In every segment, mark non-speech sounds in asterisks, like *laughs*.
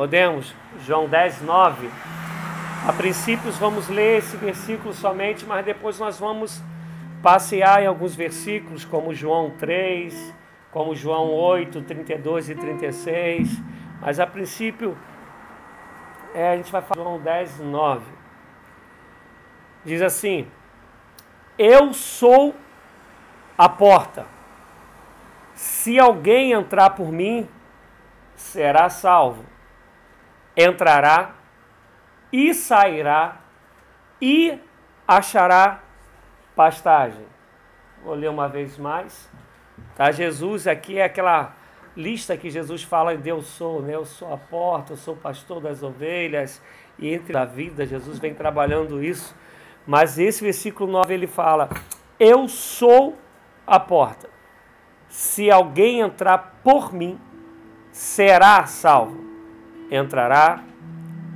Podemos? João 10, 9. A princípio vamos ler esse versículo somente, mas depois nós vamos passear em alguns versículos, como João 3, como João 8, 32 e 36. Mas a princípio, é, a gente vai falar João 10, 9. Diz assim: Eu sou a porta. Se alguém entrar por mim, será salvo. Entrará e sairá e achará pastagem. Vou ler uma vez mais. Tá? Jesus aqui é aquela lista que Jesus fala em Deus sou, né? Eu sou a porta, eu sou o pastor das ovelhas e entre a vida Jesus vem trabalhando isso. Mas esse versículo 9 ele fala: Eu sou a porta. Se alguém entrar por mim, será salvo. Entrará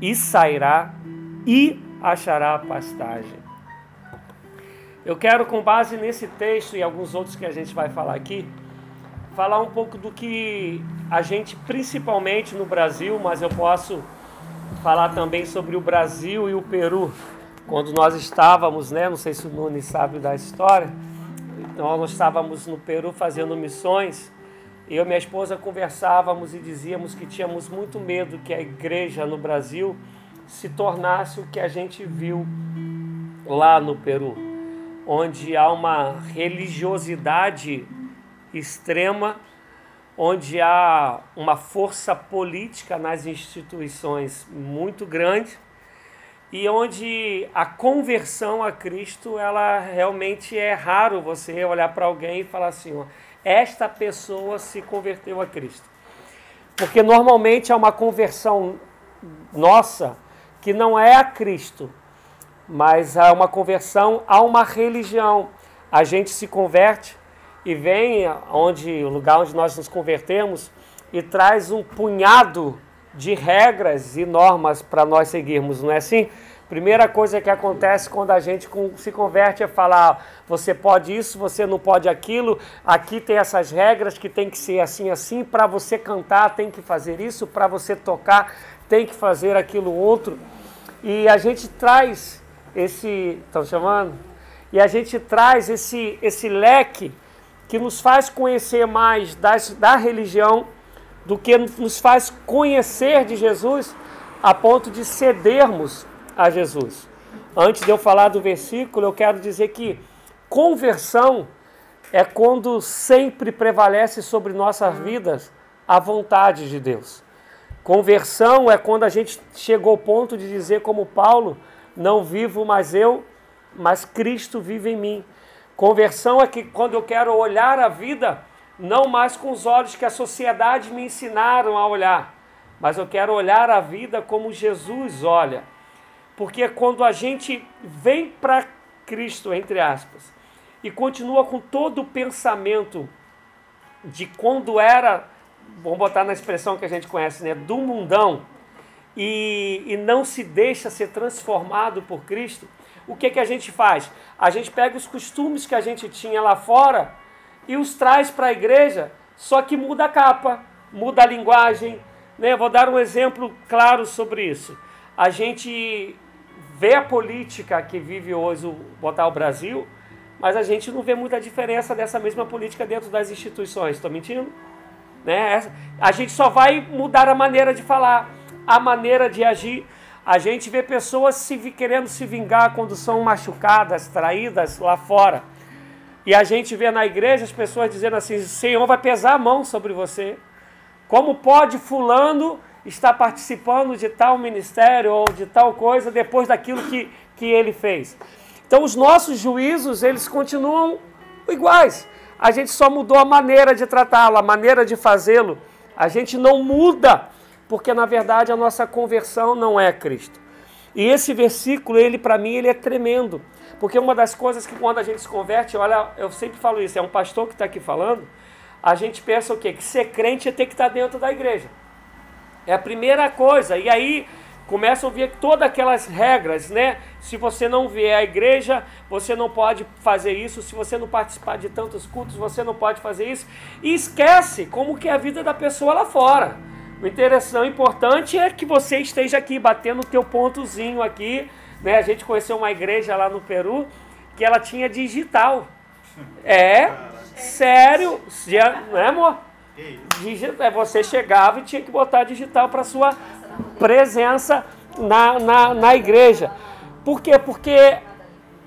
e sairá e achará pastagem. Eu quero, com base nesse texto e alguns outros que a gente vai falar aqui, falar um pouco do que a gente, principalmente no Brasil, mas eu posso falar também sobre o Brasil e o Peru. Quando nós estávamos, né, não sei se o Nunes sabe da história, então nós estávamos no Peru fazendo missões, eu e minha esposa conversávamos e dizíamos que tínhamos muito medo que a igreja no Brasil se tornasse o que a gente viu lá no Peru, onde há uma religiosidade extrema, onde há uma força política nas instituições muito grande e onde a conversão a Cristo, ela realmente é raro você olhar para alguém e falar assim, esta pessoa se converteu a Cristo. Porque normalmente é uma conversão nossa que não é a Cristo, mas é uma conversão a uma religião. A gente se converte e vem onde o lugar onde nós nos convertemos e traz um punhado de regras e normas para nós seguirmos, não é assim? Primeira coisa que acontece quando a gente se converte é falar: você pode isso, você não pode aquilo, aqui tem essas regras que tem que ser assim, assim, para você cantar tem que fazer isso, para você tocar tem que fazer aquilo outro. E a gente traz esse. Estão chamando? E a gente traz esse, esse leque que nos faz conhecer mais das, da religião do que nos faz conhecer de Jesus a ponto de cedermos a Jesus. Antes de eu falar do versículo, eu quero dizer que conversão é quando sempre prevalece sobre nossas vidas a vontade de Deus. Conversão é quando a gente chegou ao ponto de dizer, como Paulo, não vivo mais eu, mas Cristo vive em mim. Conversão é que quando eu quero olhar a vida, não mais com os olhos que a sociedade me ensinaram a olhar, mas eu quero olhar a vida como Jesus olha. Porque quando a gente vem para Cristo, entre aspas, e continua com todo o pensamento de quando era, vamos botar na expressão que a gente conhece, né, do mundão, e, e não se deixa ser transformado por Cristo, o que, que a gente faz? A gente pega os costumes que a gente tinha lá fora e os traz para a igreja, só que muda a capa, muda a linguagem. Né? Vou dar um exemplo claro sobre isso. A gente vê a política que vive hoje, botar o Brasil, mas a gente não vê muita diferença dessa mesma política dentro das instituições. Estou mentindo? Né? A gente só vai mudar a maneira de falar, a maneira de agir. A gente vê pessoas se, querendo se vingar quando são machucadas, traídas lá fora. E a gente vê na igreja as pessoas dizendo assim: o Senhor vai pesar a mão sobre você. Como pode Fulano estar participando de tal ministério ou de tal coisa depois daquilo que, que ele fez? Então, os nossos juízos, eles continuam iguais. A gente só mudou a maneira de tratá-lo, a maneira de fazê-lo. A gente não muda porque na verdade a nossa conversão não é Cristo. E esse versículo, ele para mim, ele é tremendo, porque uma das coisas que quando a gente se converte, olha, eu sempre falo isso, é um pastor que está aqui falando, a gente pensa o quê? Que ser crente é ter que estar tá dentro da igreja. É a primeira coisa. E aí começa a ouvir todas aquelas regras, né? Se você não vier à igreja, você não pode fazer isso. Se você não participar de tantos cultos, você não pode fazer isso. E esquece como que é a vida da pessoa lá fora. O interessante, o importante é que você esteja aqui batendo o teu pontozinho aqui. Né? A gente conheceu uma igreja lá no Peru que ela tinha digital. É, sério, não é amor? É, você chegava e tinha que botar digital para sua presença na, na, na igreja. Por quê? Porque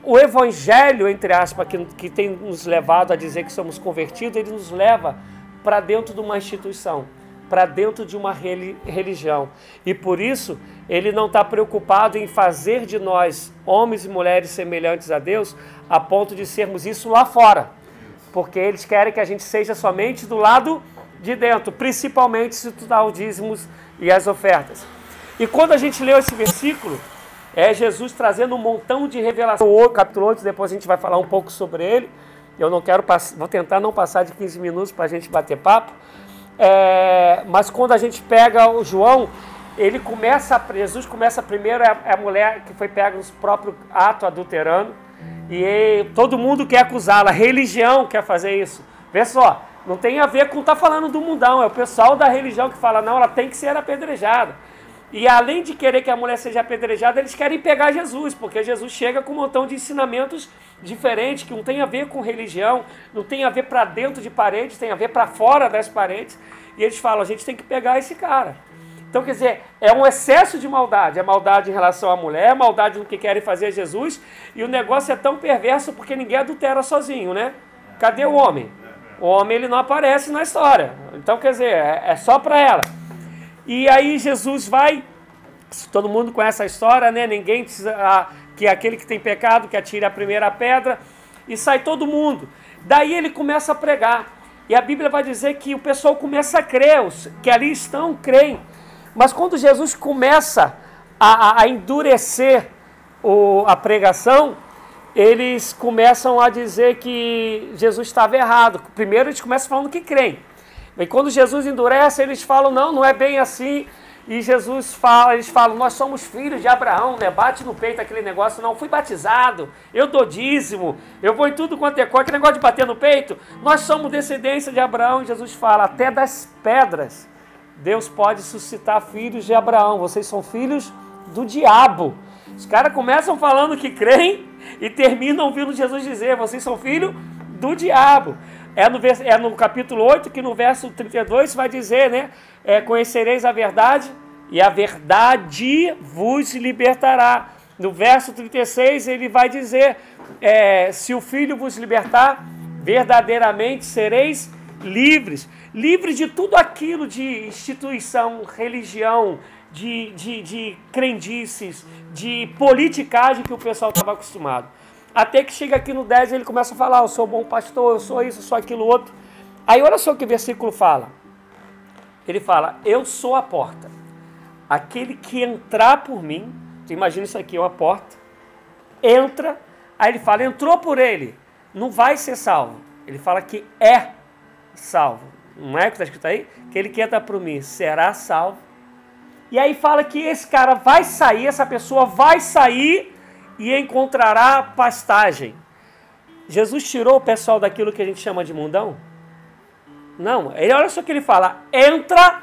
o evangelho, entre aspas, que, que tem nos levado a dizer que somos convertidos, ele nos leva para dentro de uma instituição, para dentro de uma religião. E por isso, ele não está preocupado em fazer de nós, homens e mulheres semelhantes a Deus, a ponto de sermos isso lá fora. Porque eles querem que a gente seja somente do lado de dentro, principalmente se tu dá os dízimos e as ofertas. E quando a gente leu esse versículo, é Jesus trazendo um montão de revelação. O capítulo 8, depois a gente vai falar um pouco sobre ele. Eu não quero vou tentar não passar de 15 minutos para a gente bater papo. É, mas quando a gente pega o João, ele começa, Jesus começa primeiro, é, é a mulher que foi pega nos próprios ato adulterando, e todo mundo quer acusá-la, a religião quer fazer isso. Vê só, não tem a ver com estar tá falando do mundão, é o pessoal da religião que fala, não, ela tem que ser apedrejada. E além de querer que a mulher seja apedrejada, eles querem pegar Jesus, porque Jesus chega com um montão de ensinamentos diferentes, que não tem a ver com religião, não tem a ver para dentro de paredes, tem a ver para fora das paredes. E eles falam: a gente tem que pegar esse cara. Então, quer dizer, é um excesso de maldade. É maldade em relação à mulher, maldade no que querem fazer a Jesus. E o negócio é tão perverso porque ninguém adultera sozinho, né? Cadê o homem? O homem ele não aparece na história. Então, quer dizer, é, é só para ela. E aí Jesus vai, todo mundo conhece a história, né? Ninguém ah, que é aquele que tem pecado que atire a primeira pedra e sai todo mundo. Daí ele começa a pregar. E a Bíblia vai dizer que o pessoal começa a crer, os que ali estão creem. Mas quando Jesus começa a, a endurecer o, a pregação, eles começam a dizer que Jesus estava errado. Primeiro eles começam falando que creem. E quando Jesus endurece, eles falam, não, não é bem assim. E Jesus fala, eles falam, nós somos filhos de Abraão, né? Bate no peito aquele negócio, não, fui batizado, eu dou dízimo, eu vou em tudo quanto é coisa, aquele negócio de bater no peito, nós somos descendência de Abraão, e Jesus fala, até das pedras, Deus pode suscitar filhos de Abraão, vocês são filhos do diabo. Os caras começam falando que creem e terminam ouvindo Jesus dizer, vocês são filhos do diabo. É no, é no capítulo 8 que no verso 32 vai dizer, né? É, Conhecereis a verdade e a verdade vos libertará. No verso 36 ele vai dizer: é, Se o Filho vos libertar, verdadeiramente sereis livres. Livres de tudo aquilo de instituição, religião, de, de, de crendices, de politicagem que o pessoal estava acostumado. Até que chega aqui no 10 ele começa a falar: Eu sou bom pastor, eu sou isso, eu sou aquilo outro. Aí olha só o que o versículo fala. Ele fala: Eu sou a porta. Aquele que entrar por mim, tu imagina isso aqui, é uma porta, entra, aí ele fala: Entrou por ele, não vai ser salvo. Ele fala que é salvo. Não é o que está escrito aí? Que ele que entra por mim será salvo. E aí fala que esse cara vai sair, essa pessoa vai sair e encontrará pastagem. Jesus tirou o pessoal daquilo que a gente chama de mundão? Não, ele, olha só o que ele fala: entra,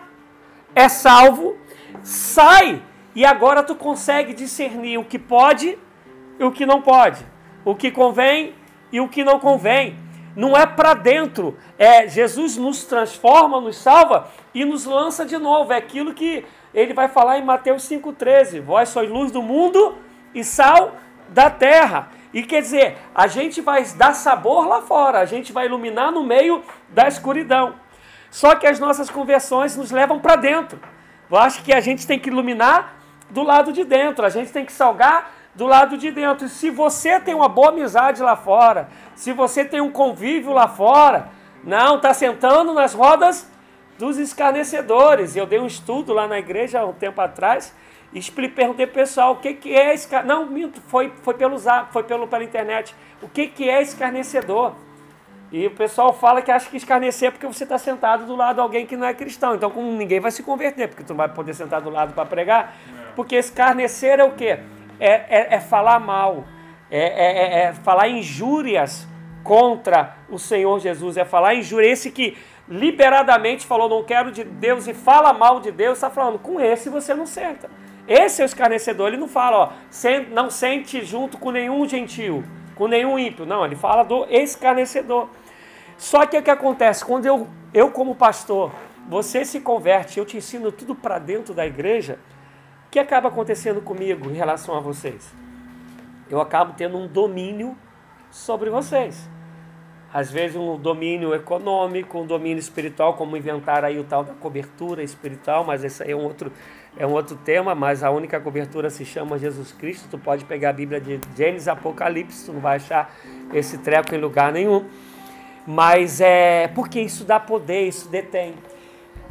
é salvo, sai, e agora tu consegue discernir o que pode e o que não pode, o que convém e o que não convém. Não é para dentro, é Jesus nos transforma, nos salva e nos lança de novo. É aquilo que ele vai falar em Mateus 5,13: Vós sois luz do mundo e sal da terra. E quer dizer, a gente vai dar sabor lá fora, a gente vai iluminar no meio da escuridão. Só que as nossas conversões nos levam para dentro. Eu acho que a gente tem que iluminar do lado de dentro, a gente tem que salgar do lado de dentro. E se você tem uma boa amizade lá fora, se você tem um convívio lá fora, não, está sentando nas rodas dos escarnecedores. Eu dei um estudo lá na igreja há um tempo atrás e perguntei pessoal o que, que é escarnecedor. Não, minto, foi, foi, pelo zap, foi pelo, pela internet. O que, que é escarnecedor? E o pessoal fala que acha que escarnecer é porque você está sentado do lado de alguém que não é cristão. Então como ninguém vai se converter, porque tu não vai poder sentar do lado para pregar. Porque escarnecer é o quê? É, é, é falar mal, é, é, é, é falar injúrias contra o Senhor Jesus, é falar injúria. Esse que liberadamente falou, não quero de Deus e fala mal de Deus, está falando, com esse você não senta. Esse é o escarnecedor, ele não fala, ó, não sente junto com nenhum gentil, com nenhum ímpio. Não, ele fala do escarnecedor. Só que o que acontece? Quando eu, eu como pastor, você se converte, eu te ensino tudo para dentro da igreja, o que acaba acontecendo comigo em relação a vocês? Eu acabo tendo um domínio sobre vocês. Às vezes um domínio econômico, um domínio espiritual, como inventar aí o tal da cobertura espiritual, mas esse aí é um outro, é um outro tema, mas a única cobertura se chama Jesus Cristo. Tu pode pegar a Bíblia de Gênesis Apocalipse, tu não vai achar esse treco em lugar nenhum. Mas é porque isso dá poder, isso detém.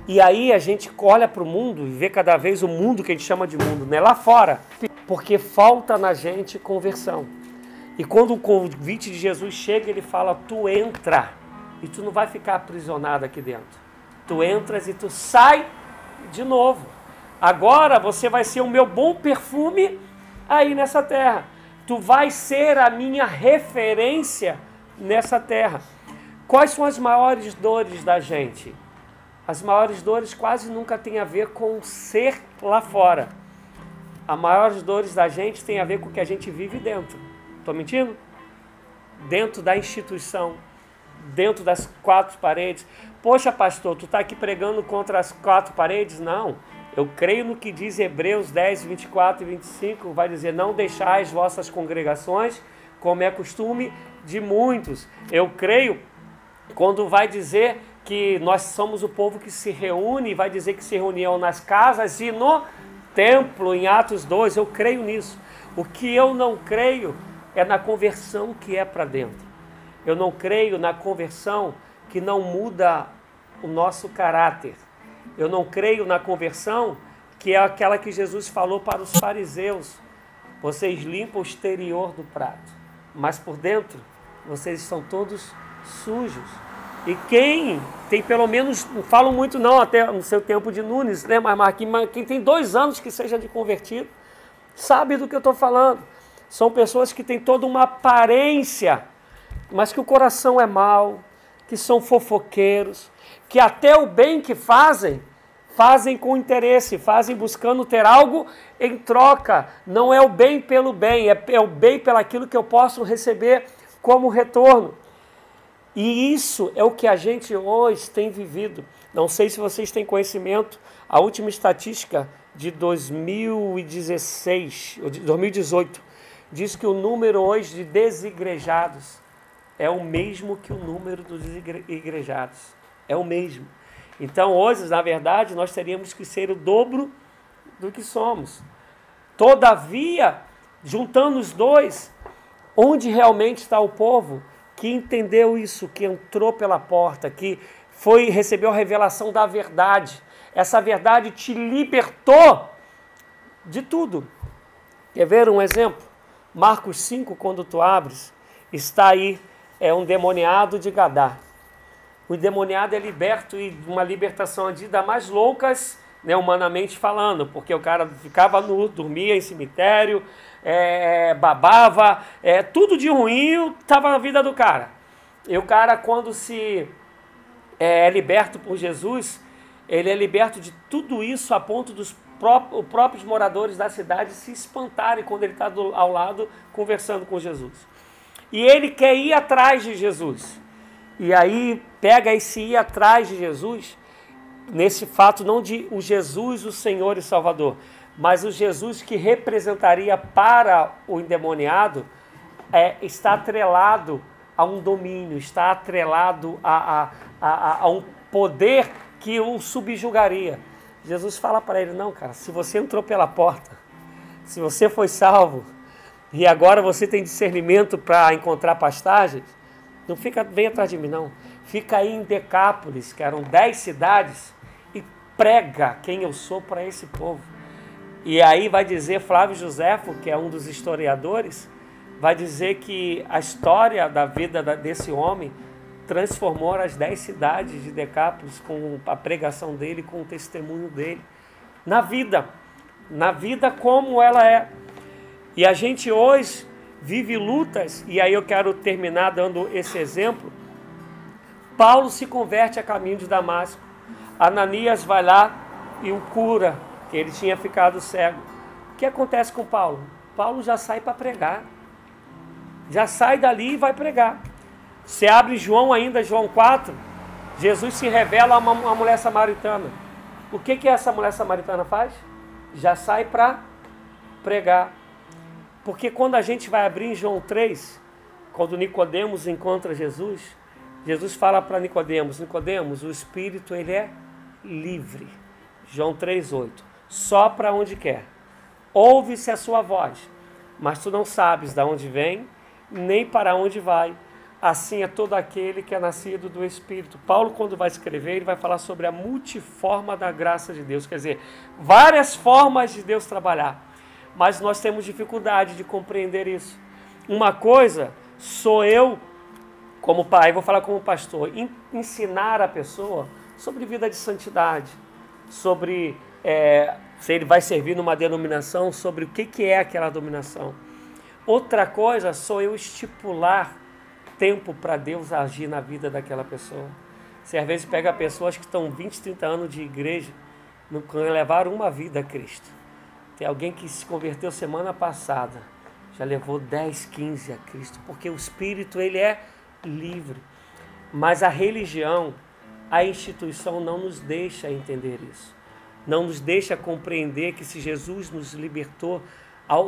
E aí a gente olha para o mundo e vê cada vez o mundo que a gente chama de mundo, né? Lá fora. Porque falta na gente conversão. E quando o convite de Jesus chega, ele fala: Tu entra. E tu não vai ficar aprisionado aqui dentro. Tu entras e tu sai de novo. Agora você vai ser o meu bom perfume aí nessa terra. Tu vai ser a minha referência nessa terra. Quais são as maiores dores da gente? As maiores dores quase nunca têm a ver com ser lá fora. As maiores dores da gente têm a ver com o que a gente vive dentro. Estou mentindo? Dentro da instituição, dentro das quatro paredes. Poxa, pastor, tu está aqui pregando contra as quatro paredes? Não. Eu creio no que diz Hebreus 10, 24 e 25. Vai dizer: Não deixais vossas congregações, como é costume de muitos. Eu creio quando vai dizer que nós somos o povo que se reúne, vai dizer que se reuniam nas casas e no templo, em Atos 2. Eu creio nisso. O que eu não creio é na conversão que é para dentro. Eu não creio na conversão que não muda o nosso caráter. Eu não creio na conversão que é aquela que Jesus falou para os fariseus. Vocês limpam o exterior do prato, mas por dentro vocês estão todos sujos. E quem tem pelo menos, não falo muito não, até no seu tempo de Nunes, né? mas Marquinhos, quem tem dois anos que seja de convertido, sabe do que eu estou falando. São pessoas que têm toda uma aparência, mas que o coração é mau, que são fofoqueiros, que até o bem que fazem, fazem com interesse, fazem buscando ter algo em troca. Não é o bem pelo bem, é, é o bem pelaquilo que eu posso receber como retorno. E isso é o que a gente hoje tem vivido. Não sei se vocês têm conhecimento, a última estatística de 2016, 2018 diz que o número hoje de desigrejados é o mesmo que o número dos igrejados. É o mesmo. Então, hoje, na verdade, nós teríamos que ser o dobro do que somos. Todavia, juntando os dois, onde realmente está o povo que entendeu isso, que entrou pela porta, que foi recebeu a revelação da verdade. Essa verdade te libertou de tudo. Quer ver um exemplo? Marcos 5, quando tu abres, está aí é um demoniado de Gadá. O demoniado é liberto e uma libertação de das mais loucas, né, humanamente falando, porque o cara ficava nu, dormia em cemitério, é, babava, é, tudo de ruim estava na vida do cara. E o cara, quando se é liberto por Jesus, ele é liberto de tudo isso a ponto dos os próprios moradores da cidade se espantarem quando ele está ao lado conversando com Jesus. E ele quer ir atrás de Jesus. E aí pega esse ir atrás de Jesus, nesse fato não de o Jesus, o Senhor e Salvador, mas o Jesus que representaria para o endemoniado, é, está atrelado a um domínio, está atrelado a, a, a, a um poder que o subjugaria. Jesus fala para ele: Não, cara, se você entrou pela porta, se você foi salvo e agora você tem discernimento para encontrar pastagens, não fica bem atrás de mim, não. Fica aí em Decápolis, que eram dez cidades, e prega quem eu sou para esse povo. E aí vai dizer Flávio Josefo, que é um dos historiadores, vai dizer que a história da vida desse homem transformou as dez cidades de Decápolis com a pregação dele, com o testemunho dele. Na vida, na vida como ela é. E a gente hoje vive lutas, e aí eu quero terminar dando esse exemplo. Paulo se converte a caminho de Damasco. Ananias vai lá e o cura, que ele tinha ficado cego. O que acontece com Paulo? Paulo já sai para pregar. Já sai dali e vai pregar. Você abre João ainda, João 4, Jesus se revela a uma, uma mulher samaritana. O que, que essa mulher samaritana faz? Já sai para pregar. Porque quando a gente vai abrir em João 3, quando Nicodemos encontra Jesus, Jesus fala para Nicodemos, Nicodemos, o espírito ele é livre. João 3:8. Só para onde quer. Ouve-se a sua voz, mas tu não sabes de onde vem, nem para onde vai. Assim é todo aquele que é nascido do Espírito. Paulo, quando vai escrever, ele vai falar sobre a multiforma da graça de Deus, quer dizer, várias formas de Deus trabalhar. Mas nós temos dificuldade de compreender isso. Uma coisa sou eu como pai, vou falar como pastor, ensinar a pessoa sobre vida de santidade, sobre é, se ele vai servir numa denominação, sobre o que, que é aquela dominação. Outra coisa sou eu estipular tempo para Deus agir na vida daquela pessoa. Você às vezes pega pessoas que estão 20, 30 anos de igreja, não levaram uma vida a Cristo. Tem alguém que se converteu semana passada, já levou 10, 15 a Cristo, porque o Espírito ele é livre. Mas a religião, a instituição não nos deixa entender isso. Não nos deixa compreender que se Jesus nos libertou,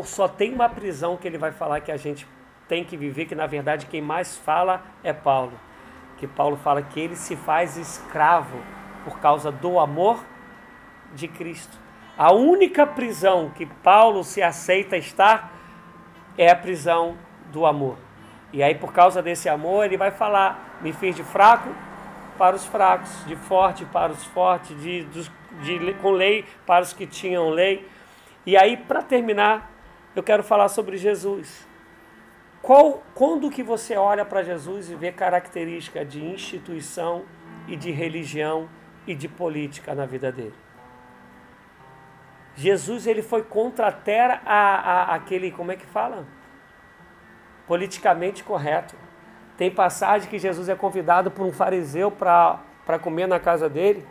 só tem uma prisão que ele vai falar que a gente tem que viver, que na verdade quem mais fala é Paulo. Que Paulo fala que ele se faz escravo por causa do amor de Cristo. A única prisão que Paulo se aceita estar é a prisão do amor. E aí, por causa desse amor, ele vai falar: me fiz de fraco para os fracos, de forte para os fortes, de, de, de com lei para os que tinham lei. E aí, para terminar, eu quero falar sobre Jesus. Qual, quando que você olha para Jesus e vê característica de instituição e de religião e de política na vida dele? Jesus ele foi contra a terra a, a, aquele, como é que fala? politicamente correto. Tem passagem que Jesus é convidado por um fariseu para comer na casa dele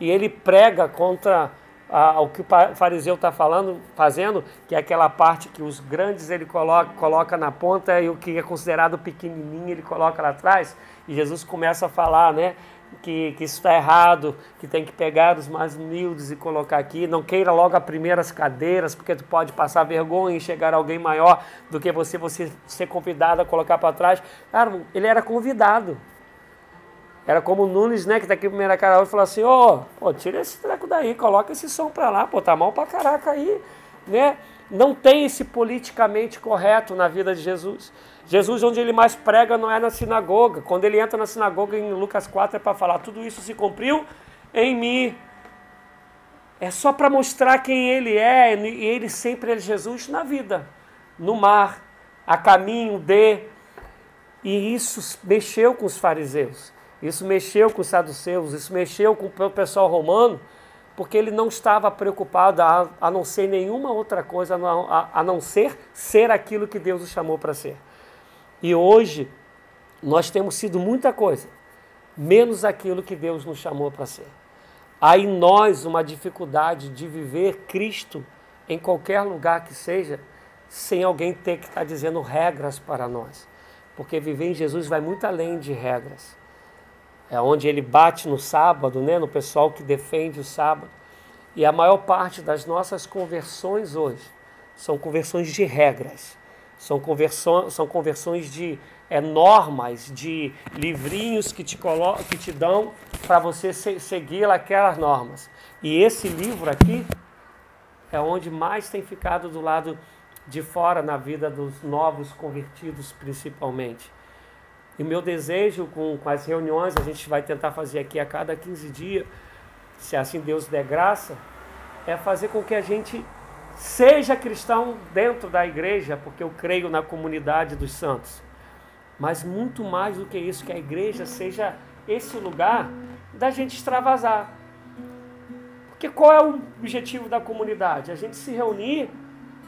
e ele prega contra ah, o que o fariseu está falando, fazendo, que é aquela parte que os grandes ele coloca, coloca na ponta e o que é considerado pequenininho ele coloca lá atrás. E Jesus começa a falar, né? que, que isso está errado, que tem que pegar os mais humildes e colocar aqui. Não queira logo as primeiras cadeiras, porque tu pode passar vergonha e chegar alguém maior do que você, você ser convidado a colocar para trás. Cara, ele era convidado. Era como o Nunes, né, que tá aqui primeira cara e falou assim, ô, oh, tira esse treco daí, coloca esse som para lá, pô, tá mal pra caraca aí, né? Não tem esse politicamente correto na vida de Jesus. Jesus, onde ele mais prega, não é na sinagoga. Quando ele entra na sinagoga, em Lucas 4, é para falar: tudo isso se cumpriu em mim. É só para mostrar quem ele é, e ele sempre é Jesus na vida, no mar, a caminho de. E isso mexeu com os fariseus, isso mexeu com os saduceus, isso mexeu com o pessoal romano, porque ele não estava preocupado a, a não ser nenhuma outra coisa, a, a não ser ser aquilo que Deus o chamou para ser. E hoje nós temos sido muita coisa, menos aquilo que Deus nos chamou para ser. Há em nós uma dificuldade de viver Cristo em qualquer lugar que seja, sem alguém ter que estar tá dizendo regras para nós. Porque viver em Jesus vai muito além de regras. É onde ele bate no sábado, né, no pessoal que defende o sábado. E a maior parte das nossas conversões hoje são conversões de regras são, conversões, são conversões de é, normas, de livrinhos que te, colo que te dão para você se seguir aquelas normas. E esse livro aqui é onde mais tem ficado do lado de fora na vida dos novos convertidos, principalmente. E meu desejo com, com as reuniões, a gente vai tentar fazer aqui a cada 15 dias, se assim Deus der graça, é fazer com que a gente Seja cristão dentro da igreja, porque eu creio na comunidade dos santos. Mas muito mais do que isso, que a igreja seja esse lugar da gente extravasar. Porque qual é o objetivo da comunidade? A gente se reunir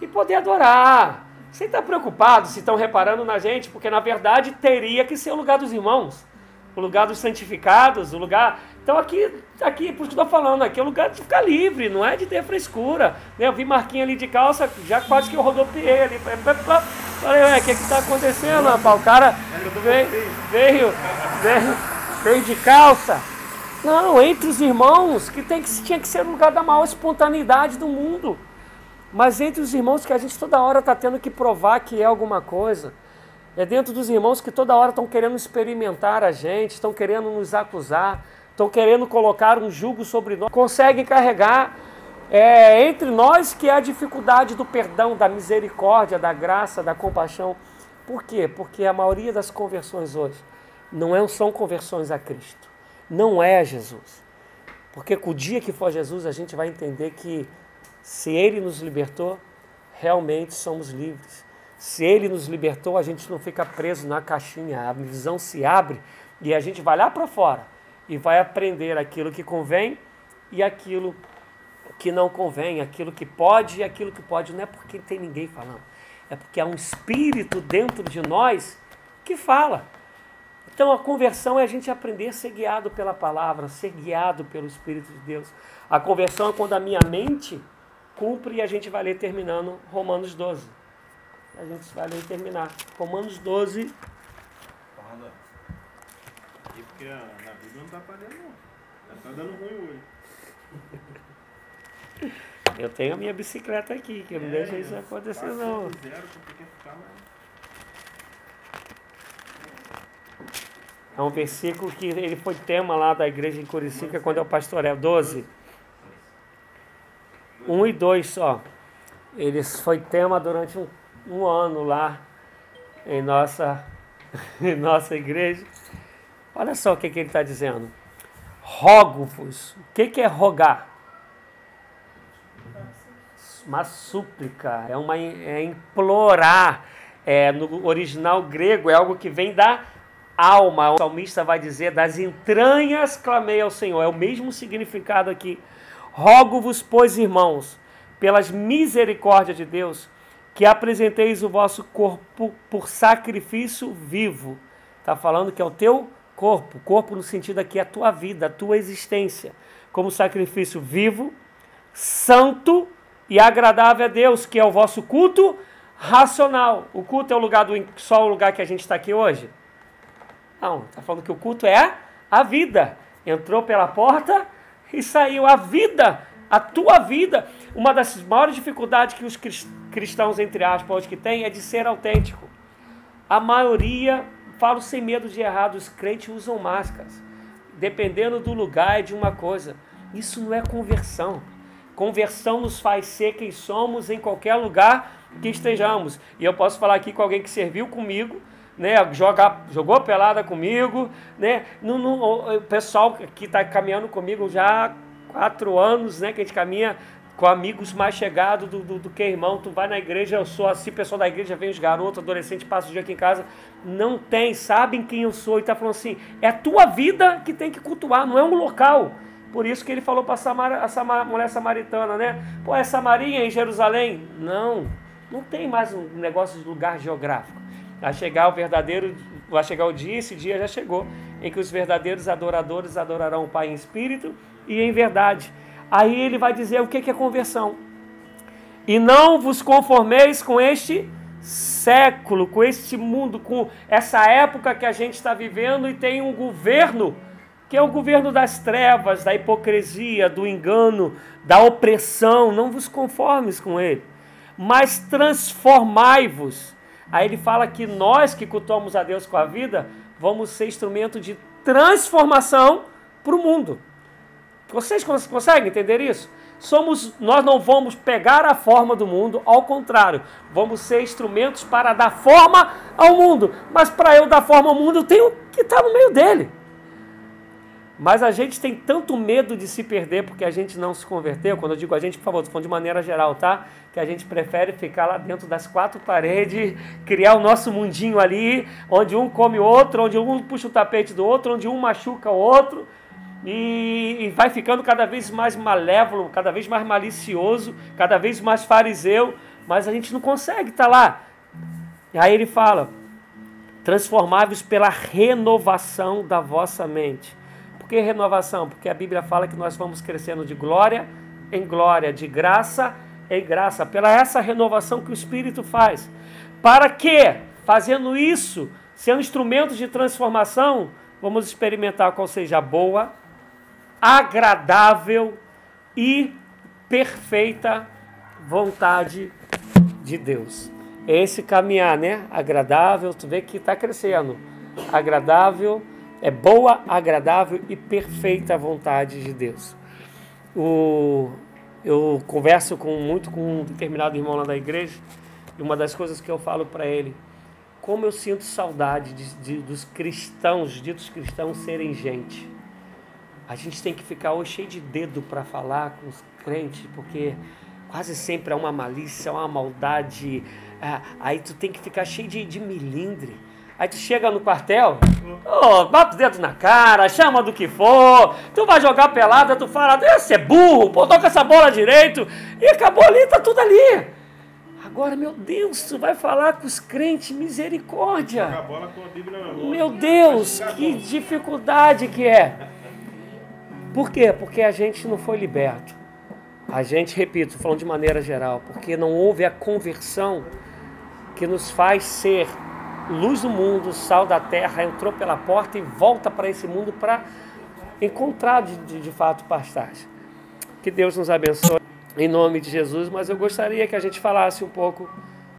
e poder adorar. Sem estar preocupado se estão reparando na gente, porque na verdade teria que ser o lugar dos irmãos. o lugar dos santificados, o lugar. Então aqui, aqui, por isso que eu estou falando, aqui é o lugar de ficar livre, não é de ter frescura. Né? Eu vi Marquinhos ali de calça, já quase que eu rodopiei ali. Falei, ué, o que está acontecendo, rapaz? O cara veio, veio, veio, veio de calça. Não, entre os irmãos, que, tem que tinha que ser o lugar da maior espontaneidade do mundo. Mas entre os irmãos que a gente toda hora está tendo que provar que é alguma coisa. É dentro dos irmãos que toda hora estão querendo experimentar a gente, estão querendo nos acusar, estão querendo colocar um jugo sobre nós. Conseguem carregar é, entre nós que é a dificuldade do perdão, da misericórdia, da graça, da compaixão. Por quê? Porque a maioria das conversões hoje não é, são conversões a Cristo. Não é Jesus. Porque com o dia que for Jesus, a gente vai entender que se Ele nos libertou, realmente somos livres. Se Ele nos libertou, a gente não fica preso na caixinha, a visão se abre e a gente vai lá para fora e vai aprender aquilo que convém e aquilo que não convém, aquilo que pode e aquilo que pode. Não é porque tem ninguém falando, é porque há um espírito dentro de nós que fala. Então a conversão é a gente aprender a ser guiado pela palavra, ser guiado pelo Espírito de Deus. A conversão é quando a minha mente cumpre e a gente vai ler terminando Romanos 12 a gente vai ler e terminar. Romanos 12. Fala. E porque na Bíblia não está aparecendo não. Está dando ruim hoje. *laughs* Eu tenho a minha bicicleta aqui, que eu não é, deixo isso acontecer não. Zero, É um versículo que ele foi tema lá da igreja em Curicica quando é o pastoreio. 12. 1 e 2 só. Ele foi tema durante um um ano lá em nossa, *laughs* em nossa igreja. Olha só o que, que ele está dizendo. Rogo-vos. O que, que é rogar? Uma súplica, é, uma, é implorar. É, no original grego é algo que vem da alma. O salmista vai dizer: das entranhas clamei ao Senhor. É o mesmo significado aqui. Rogo-vos, pois, irmãos, pelas misericórdias de Deus, que apresenteis o vosso corpo por sacrifício vivo. Está falando que é o teu corpo, corpo no sentido aqui é a tua vida, a tua existência, como sacrifício vivo, santo e agradável a Deus, que é o vosso culto racional. O culto é o lugar do só o lugar que a gente está aqui hoje? Não, está falando que o culto é a vida. Entrou pela porta e saiu a vida a tua vida, uma das maiores dificuldades que os cristãos, entre aspas, que têm é de ser autêntico. A maioria, falo sem medo de errar, os crentes usam máscaras. Dependendo do lugar, é de uma coisa. Isso não é conversão. Conversão nos faz ser quem somos em qualquer lugar que estejamos. E eu posso falar aqui com alguém que serviu comigo, né, joga, jogou pelada comigo, né, no, no, o pessoal que está caminhando comigo já quatro anos, né, que a gente caminha com amigos mais chegados do, do, do, que irmão. Tu vai na igreja, eu sou assim, pessoal da igreja, vem os garotos, adolescentes, passa o dia aqui em casa. Não tem, sabem quem eu sou. E tá falando assim, é a tua vida que tem que cultuar, não é um local. Por isso que ele falou para essa mulher samaritana, né? Pô, é Samaria em Jerusalém? Não, não tem mais um negócio de lugar geográfico. Vai chegar o verdadeiro, vai chegar o dia, esse dia já chegou, em que os verdadeiros adoradores adorarão o Pai em espírito e em verdade. Aí ele vai dizer o que é conversão. E não vos conformeis com este século, com este mundo, com essa época que a gente está vivendo e tem um governo que é o governo das trevas, da hipocrisia, do engano, da opressão. Não vos conformes com ele, mas transformai-vos. Aí ele fala que nós que cultuamos a Deus com a vida, vamos ser instrumento de transformação para o mundo. Vocês conseguem entender isso? Somos, nós não vamos pegar a forma do mundo, ao contrário, vamos ser instrumentos para dar forma ao mundo. Mas para eu dar forma ao mundo, eu tenho que estar no meio dele. Mas a gente tem tanto medo de se perder porque a gente não se converteu. Quando eu digo a gente, por favor, estou falando de maneira geral, tá? Que a gente prefere ficar lá dentro das quatro paredes, criar o nosso mundinho ali, onde um come o outro, onde um puxa o tapete do outro, onde um machuca o outro e, e vai ficando cada vez mais malévolo, cada vez mais malicioso, cada vez mais fariseu, mas a gente não consegue estar tá lá. E aí ele fala: transformáveis pela renovação da vossa mente. Por que renovação? Porque a Bíblia fala que nós vamos crescendo de glória em glória, de graça em graça, pela essa renovação que o Espírito faz. Para que, fazendo isso, sendo instrumentos de transformação, vamos experimentar qual seja a boa, agradável e perfeita vontade de Deus. Esse caminhar, né? Agradável, tu vê que está crescendo. Agradável, é boa, agradável e perfeita vontade de Deus. O, eu converso com, muito com um determinado irmão lá da igreja e uma das coisas que eu falo para ele, como eu sinto saudade de, de, dos cristãos, ditos cristãos, serem gente. A gente tem que ficar hoje cheio de dedo para falar com os crentes, porque quase sempre é uma malícia, é uma maldade. É, aí tu tem que ficar cheio de, de milindre. Aí tu chega no quartel, oh, bate o dedo na cara, chama do que for, tu vai jogar pelada, tu fala, esse é burro, pô, toca essa bola direito, e acabou ali, tá tudo ali. Agora, meu Deus, tu vai falar com os crentes, misericórdia. Meu Deus, que dificuldade que é. Por quê? Porque a gente não foi liberto. A gente, repito, falando de maneira geral, porque não houve a conversão que nos faz ser luz do mundo, sal da terra, entrou pela porta e volta para esse mundo para encontrar de, de, de fato pastagem. Que Deus nos abençoe em nome de Jesus, mas eu gostaria que a gente falasse um pouco